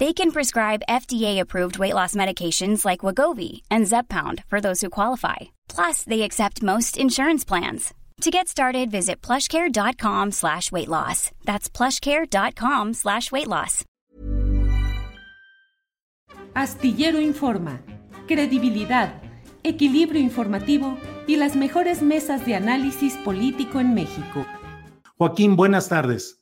They can prescribe FDA-approved weight loss medications like Wagovi and Zepbound for those who qualify. Plus, they accept most insurance plans. To get started, visit plushcare.com slash weight loss. That's plushcare.com slash weight loss. Astillero Informa, credibilidad, equilibrio informativo y las mejores mesas de análisis político en México. Joaquín, buenas tardes.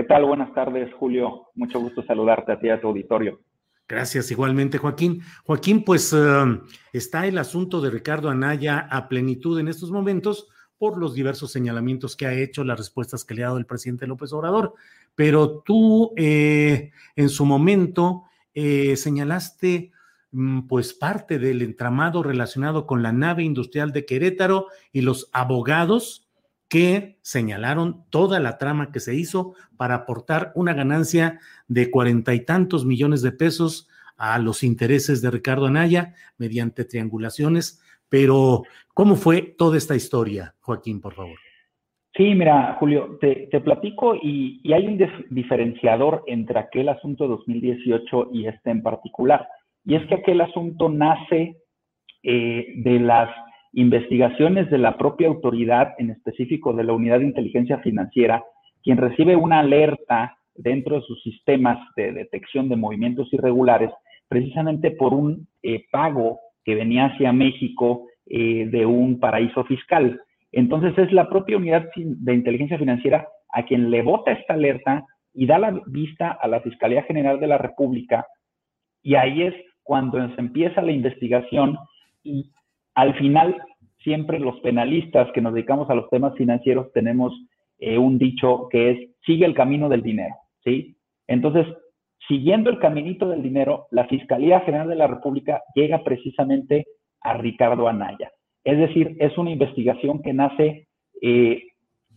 ¿Qué tal? Buenas tardes, Julio. Mucho gusto saludarte a ti a tu auditorio. Gracias, igualmente, Joaquín. Joaquín, pues uh, está el asunto de Ricardo Anaya a plenitud en estos momentos por los diversos señalamientos que ha hecho, las respuestas que le ha dado el presidente López Obrador. Pero tú, eh, en su momento, eh, señalaste mm, pues parte del entramado relacionado con la nave industrial de Querétaro y los abogados que señalaron toda la trama que se hizo para aportar una ganancia de cuarenta y tantos millones de pesos a los intereses de Ricardo Anaya mediante triangulaciones. Pero, ¿cómo fue toda esta historia, Joaquín, por favor? Sí, mira, Julio, te, platico y, hay un diferenciador entre aquel asunto de 2018 y este en particular. Y es que aquel asunto nace eh, de las investigaciones de la propia autoridad, en específico de la Unidad de Inteligencia Financiera, quien recibe una alerta dentro de sus sistemas de detección de movimientos irregulares, precisamente por un eh, pago que venía hacia México eh, de un paraíso fiscal. Entonces es la propia unidad de inteligencia financiera a quien le vota esta alerta y da la vista a la Fiscalía General de la República y ahí es cuando se empieza la investigación y al final, siempre los penalistas que nos dedicamos a los temas financieros tenemos eh, un dicho que es, sigue el camino del dinero, ¿sí? Entonces, siguiendo el caminito del dinero, la Fiscalía General de la República llega precisamente a Ricardo Anaya. Es decir, es una investigación que nace eh,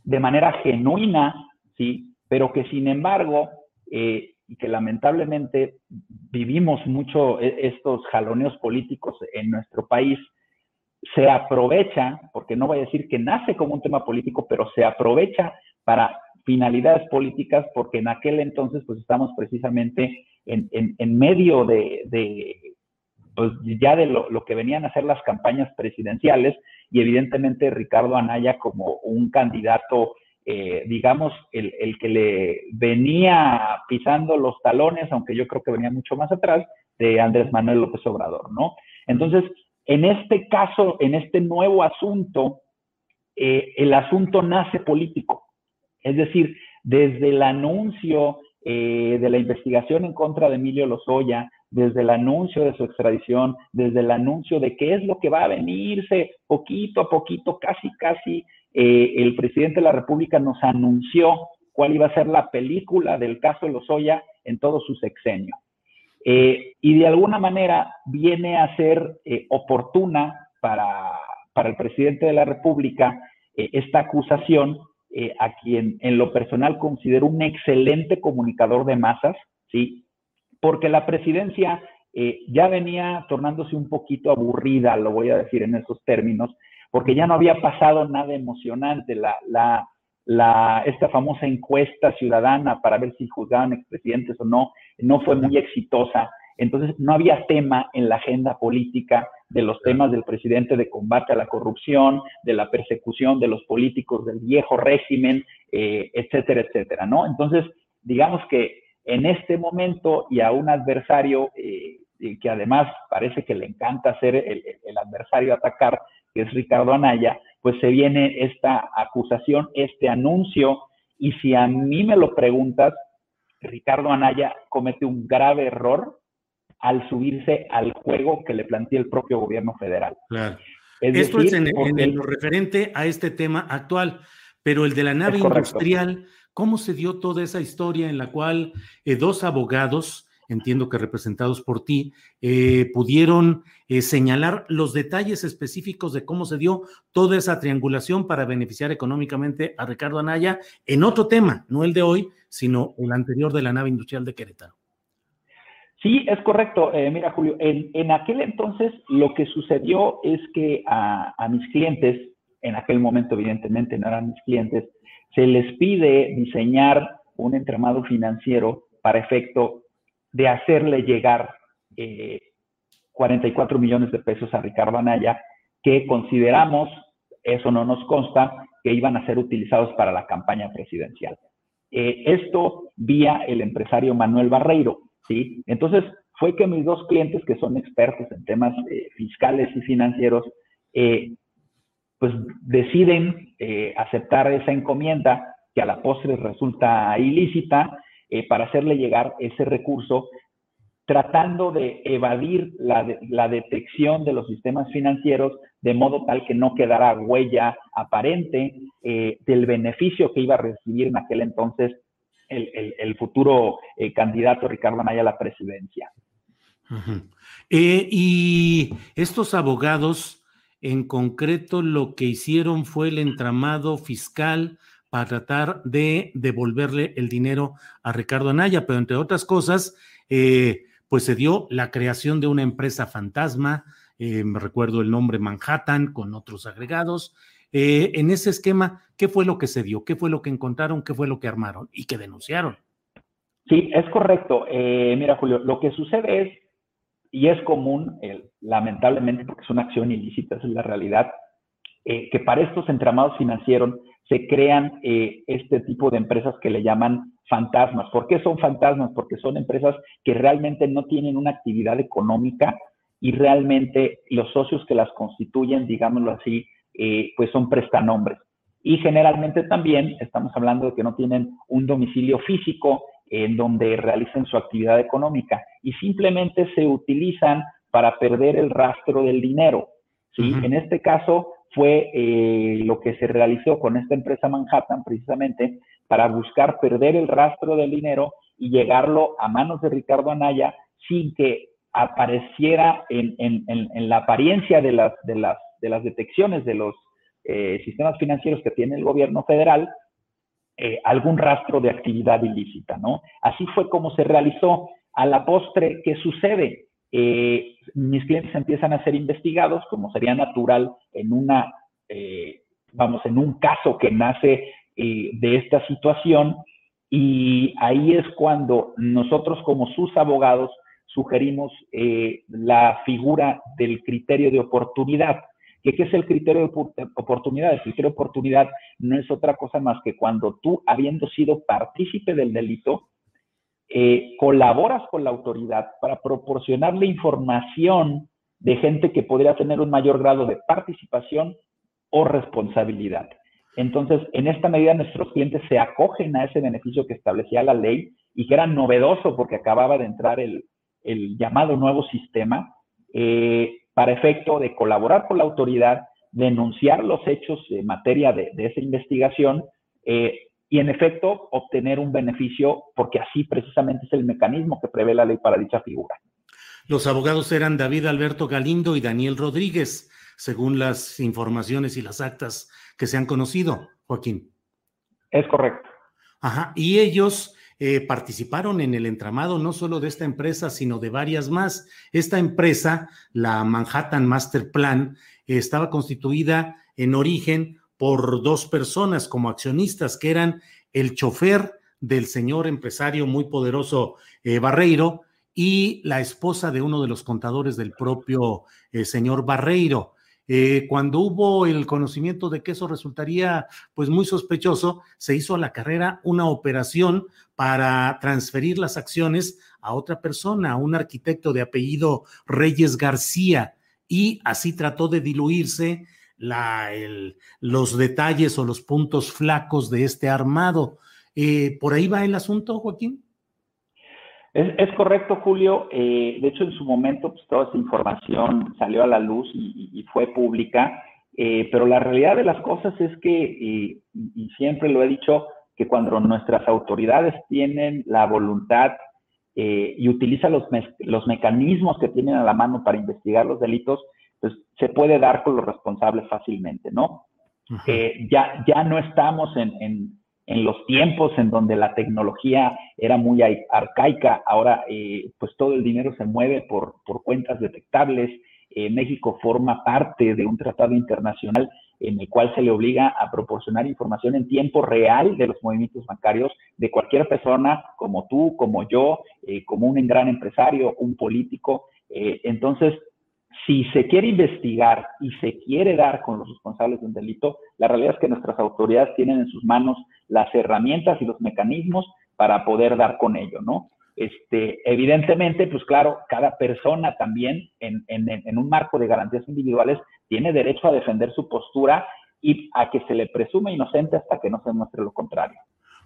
de manera genuina, ¿sí? Pero que sin embargo, eh, y que lamentablemente vivimos mucho estos jaloneos políticos en nuestro país, se aprovecha, porque no voy a decir que nace como un tema político, pero se aprovecha para finalidades políticas, porque en aquel entonces pues estamos precisamente en, en, medio de, de, pues ya de lo, lo, que venían a ser las campañas presidenciales y evidentemente Ricardo Anaya como un candidato, eh, digamos, el, el, que le venía pisando los talones, aunque yo creo que venía mucho más atrás, de Andrés Manuel López Obrador, ¿no? Entonces, en este caso, en este nuevo asunto, eh, el asunto nace político. Es decir, desde el anuncio eh, de la investigación en contra de Emilio Lozoya, desde el anuncio de su extradición, desde el anuncio de qué es lo que va a venirse poquito a poquito, casi, casi, eh, el presidente de la República nos anunció cuál iba a ser la película del caso Lozoya en todo su sexenio. Eh, y de alguna manera viene a ser eh, oportuna para, para, el presidente de la República eh, esta acusación, a quien en lo personal considero un excelente comunicador de masas, ¿sí? Porque la presidencia ya venía tornándose un poquito aburrida, lo voy a decir en esos términos, porque ya no había pasado nada emocionante. La, la, esta famosa encuesta ciudadana para ver si juzgaban expresidentes o no, no fue muy exitosa. Entonces, no había tema en la agenda política de los temas del presidente de combate a la corrupción, de la persecución de los políticos del viejo régimen, eh, etcétera, etcétera, ¿no? Entonces, digamos que en este momento y a un adversario, eh, que además parece que le encanta ser el, el adversario a atacar, que es Ricardo Anaya, pues se viene esta acusación, este anuncio, y si a mí me lo preguntas, Ricardo Anaya comete un grave error al subirse al juego que le plantea el propio gobierno federal. Claro. Esto es en, lo referente a este tema actual, pero el de la nave industrial, ¿cómo se dio toda esa historia en la cual eh, dos abogados entiendo que representados por ti, eh, pudieron eh, señalar los detalles específicos de cómo se dio toda esa triangulación para beneficiar económicamente a Ricardo Anaya en otro tema, no el de hoy, sino el anterior de la nave industrial de Querétaro. Sí, es correcto. Eh, mira, Julio, en, aquel entonces lo que sucedió es que a, a mis clientes, en aquel momento evidentemente no eran mis clientes, se les pide diseñar un entramado financiero para efecto de hacerle llegar 44 eh, millones de pesos a Ricardo Anaya, que consideramos, eso no nos consta, que iban a ser utilizados para la campaña presidencial. Eh, esto vía el empresario Manuel Barreiro, ¿sí? Entonces, fue que mis dos clientes, que son expertos en temas eh, fiscales y financieros, pues deciden aceptar esa encomienda que a la postre resulta ilícita eh, para hacerle llegar ese recurso, tratando de evadir la, detección de los sistemas financieros de modo tal que no quedara huella aparente eh, del beneficio que iba a recibir en aquel entonces el, el, futuro eh, candidato Ricardo Anaya a la presidencia. y estos abogados, en concreto, lo que hicieron fue el entramado fiscal para tratar de devolverle el dinero a Ricardo Anaya, pero entre otras cosas, eh, pues se dio la creación de una empresa fantasma, eh, me recuerdo el nombre Manhattan con otros agregados. Eh, en ese esquema, ¿qué fue lo que se dio? ¿Qué fue lo que encontraron? ¿Qué fue lo que armaron y que denunciaron? Sí, es correcto. mira, Julio, lo que sucede es, y es común, lamentablemente, porque es una acción ilícita, es la realidad, que para estos entramados financieros se crean eh, este tipo de empresas que le llaman fantasmas. ¿Por qué son fantasmas? Porque son empresas que realmente no tienen una actividad económica y realmente los socios que las constituyen, digámoslo así, eh, pues son prestanombres. Y generalmente también estamos hablando de que no tienen un domicilio físico en donde realicen su actividad económica y simplemente se utilizan para perder el rastro del dinero. ¿sí? En este caso, fue eh, lo que se realizó con esta empresa Manhattan precisamente para buscar perder el rastro del dinero y llegarlo a manos de Ricardo Anaya sin que apareciera en, la apariencia de las, de, las, de las detecciones de los eh, sistemas financieros que tiene el gobierno federal eh, algún rastro de actividad ilícita, ¿no? Así fue como se realizó. A la postre, ¿qué sucede? Eh, mis clientes empiezan a ser investigados, como sería natural en una, eh, vamos, en un caso que nace eh, de esta situación, y ahí es cuando nosotros como sus abogados sugerimos la figura del criterio de oportunidad. ¿Qué, ¿Qué es el criterio de oportunidad? El criterio de oportunidad no es otra cosa más que cuando tú, habiendo sido partícipe del delito, eh, colaboras con la autoridad para proporcionarle información de gente que podría tener un mayor grado de participación o responsabilidad. Entonces, en esta medida nuestros clientes se acogen a ese beneficio que establecía la ley y que era novedoso porque acababa de entrar el, llamado nuevo sistema eh, para efecto de colaborar con la autoridad, denunciar los hechos en materia de, esa investigación, eh, y en efecto obtener un beneficio porque así precisamente es el mecanismo que prevé la ley para dicha figura. Los abogados eran David Alberto Galindo y Daniel Rodríguez, según las informaciones y las actas que se han conocido, Joaquín. Es correcto. Ajá, y ellos eh, participaron en el entramado no solo de esta empresa, sino de varias más. Esta empresa, la Manhattan Master Plan, estaba constituida en origen por dos personas como accionistas, que eran el chofer del señor empresario muy poderoso eh, Barreiro y la esposa de uno de los contadores del propio eh, señor Barreiro. Eh, cuando hubo el conocimiento de que eso resultaría pues muy sospechoso, se hizo a la carrera una operación para transferir las acciones a otra persona, a un arquitecto de apellido Reyes García, y así trató de diluirse la, los detalles o los puntos flacos de este armado. Eh, ¿Por ahí va el asunto, Joaquín? Es, correcto, Julio. Eh, de hecho, en su momento, pues, toda esa información salió a la luz y, fue pública, eh, pero la realidad de las cosas es que, y siempre lo he dicho, que cuando nuestras autoridades tienen la voluntad y utilizan los, los mecanismos que tienen a la mano para investigar los delitos, pues se puede dar con los responsables fácilmente, ¿no? ya, ya no estamos en en los tiempos en donde la tecnología era muy arcaica, ahora eh, pues todo el dinero se mueve por, cuentas detectables. Eh, México forma parte de un tratado internacional en el cual se le obliga a proporcionar información en tiempo real de los movimientos bancarios de cualquier persona, como tú, como yo, eh, como un gran empresario, un político. entonces, si se quiere investigar y se quiere dar con los responsables de un delito, la realidad es que nuestras autoridades tienen en sus manos las herramientas y los mecanismos para poder dar con ello, ¿no? Este, evidentemente, pues claro, cada persona también en, un marco de garantías individuales tiene derecho a defender su postura y a que se le presume inocente hasta que no se muestre lo contrario.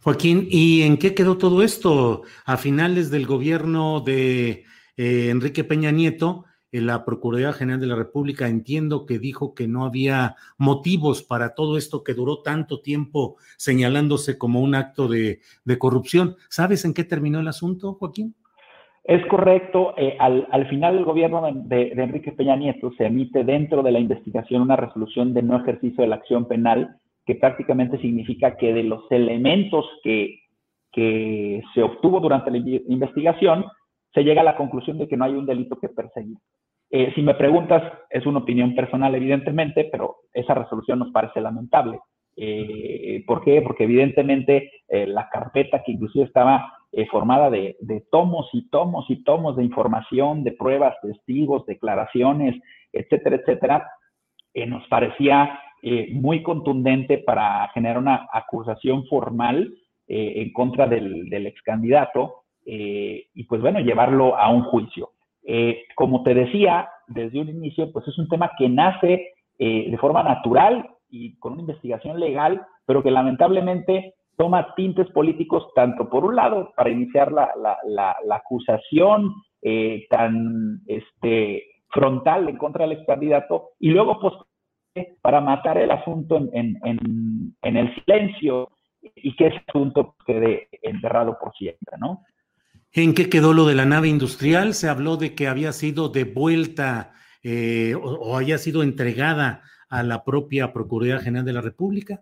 Joaquín, ¿y en qué quedó todo esto? A finales del gobierno de eh, Enrique Peña Nieto, la Procuraduría General de la República entiendo que dijo que no había motivos para todo esto que duró tanto tiempo señalándose como un acto de, corrupción. ¿Sabes en qué terminó el asunto, Joaquín? Es correcto. Eh, al, final del gobierno de, Enrique Peña Nieto se emite dentro de la investigación una resolución de no ejercicio de la acción penal que prácticamente significa que de los elementos que, que se obtuvo durante la investigación, se llega a la conclusión de que no hay un delito que perseguir. Eh, si me preguntas, es una opinión personal, evidentemente, pero esa resolución nos parece lamentable. Eh, ¿Por qué? Porque evidentemente eh, la carpeta que inclusive estaba formada de, tomos y tomos y tomos de información, de pruebas, testigos, declaraciones, etcétera, etcétera, nos parecía muy contundente para generar una acusación formal en contra del, del ex candidato y pues bueno, llevarlo a un juicio. Eh, como te decía desde un inicio, pues es un tema que nace eh, de forma natural y con una investigación legal, pero que lamentablemente toma tintes políticos tanto por un lado para iniciar la, acusación eh, tan este, frontal en contra del ex candidato y luego pues, para matar el asunto en el silencio y que ese asunto quede enterrado por siempre, ¿no? ¿En qué quedó lo de la nave industrial? Se habló de que había sido devuelta eh, o, haya sido entregada a la propia Procuraduría General de la República.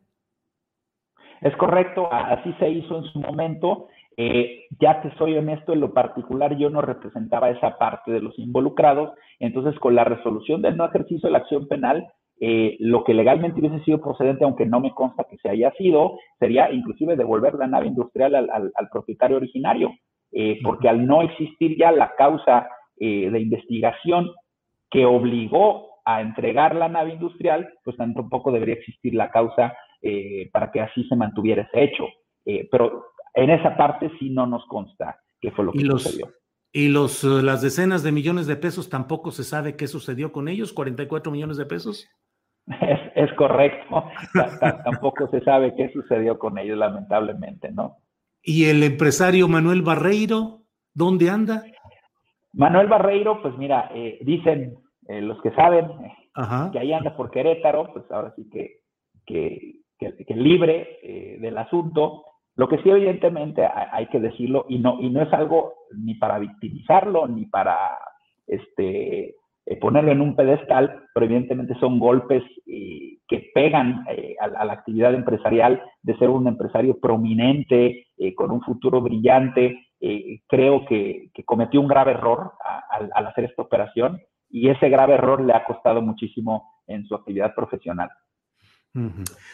Es correcto, así se hizo en su momento. Eh, ya te soy honesto, en lo particular yo no representaba esa parte de los involucrados, entonces con la resolución del no ejercicio de la acción penal, eh, lo que legalmente hubiese sido procedente, aunque no me consta que se haya sido, sería inclusive devolver la nave industrial al propietario originario. Eh, porque al no existir ya la causa eh, de investigación que obligó a entregar la nave industrial, pues tampoco debería existir la causa eh, para que así se mantuviera ese hecho. pero en esa parte sí no nos consta qué fue lo que sucedió. ¿Y los, las decenas de millones de pesos tampoco se sabe qué sucedió con ellos? ¿44 millones de pesos? Es, es correcto. tampoco se sabe qué sucedió con ellos, lamentablemente, ¿no? ¿Y el empresario Manuel Barreiro, dónde anda? Manuel Barreiro, pues mira, eh, dicen eh, los que saben que ahí anda por Querétaro, pues ahora sí que, que, libre eh, del asunto. Lo que sí, evidentemente, hay, que decirlo, y no, y no es algo ni para victimizarlo, ni para este, ponerlo en un pedestal, pero evidentemente son golpes que pegan a, la actividad empresarial de ser un empresario prominente, eh, con un futuro brillante. Eh, creo que, cometió un grave error al hacer esta operación y ese grave error le ha costado muchísimo en su actividad profesional.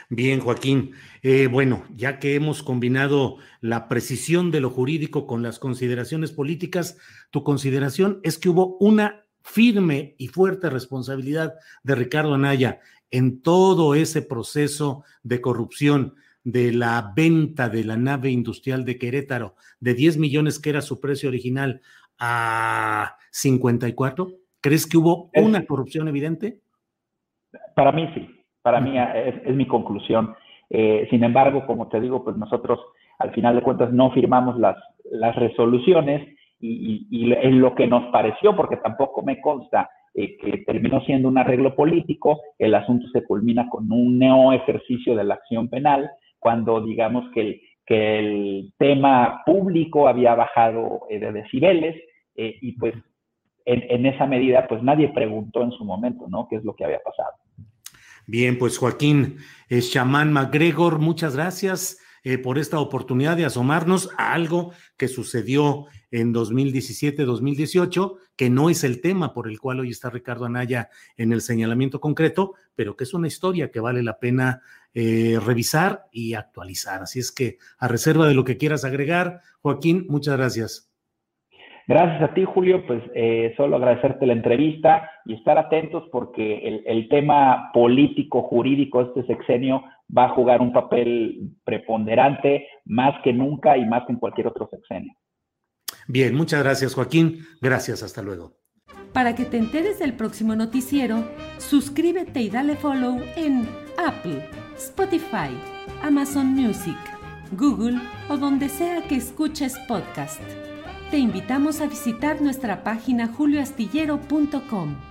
Bien, Joaquín. Eh, bueno, ya que hemos combinado la precisión de lo jurídico con las consideraciones políticas, tu consideración es que hubo una firme y fuerte responsabilidad de Ricardo Anaya en todo ese proceso de corrupción de la venta de la nave industrial de Querétaro de 10 millones que era su precio original a 54? ¿Crees que hubo una corrupción evidente? Para mí sí, para mí es, mi conclusión. Eh, sin embargo, como te digo, pues nosotros al final de cuentas no firmamos las, las resoluciones y, y, en lo que nos pareció, porque tampoco me consta eh, que terminó siendo un arreglo político, el asunto se culmina con un neo ejercicio de la acción penal, cuando digamos que el, que el tema público había bajado eh, de decibeles eh, y pues en, en, esa medida pues nadie preguntó en su momento, ¿no? ¿Qué es lo que había pasado? Bien, pues Joaquín Chamán MacGregor, muchas gracias. Eh, por esta oportunidad de asomarnos a algo que sucedió en 2017-2018, que no es el tema por el cual hoy está Ricardo Anaya en el señalamiento concreto, pero que es una historia que vale la pena eh, revisar y actualizar. Así es que, a reserva de lo que quieras agregar, Joaquín, muchas gracias. Gracias a ti, Julio. Pues eh, solo agradecerte la entrevista y estar atentos porque el, el, tema político, jurídico, este sexenio va a jugar un papel preponderante más que nunca y más que en cualquier otro sexenio. Bien, muchas gracias, Joaquín. Gracias, hasta luego. Para que te enteres del próximo noticiero, suscríbete y dale follow en Apple, Spotify, Amazon Music, Google o donde sea que escuches podcast te invitamos a visitar nuestra página julioastillero.com.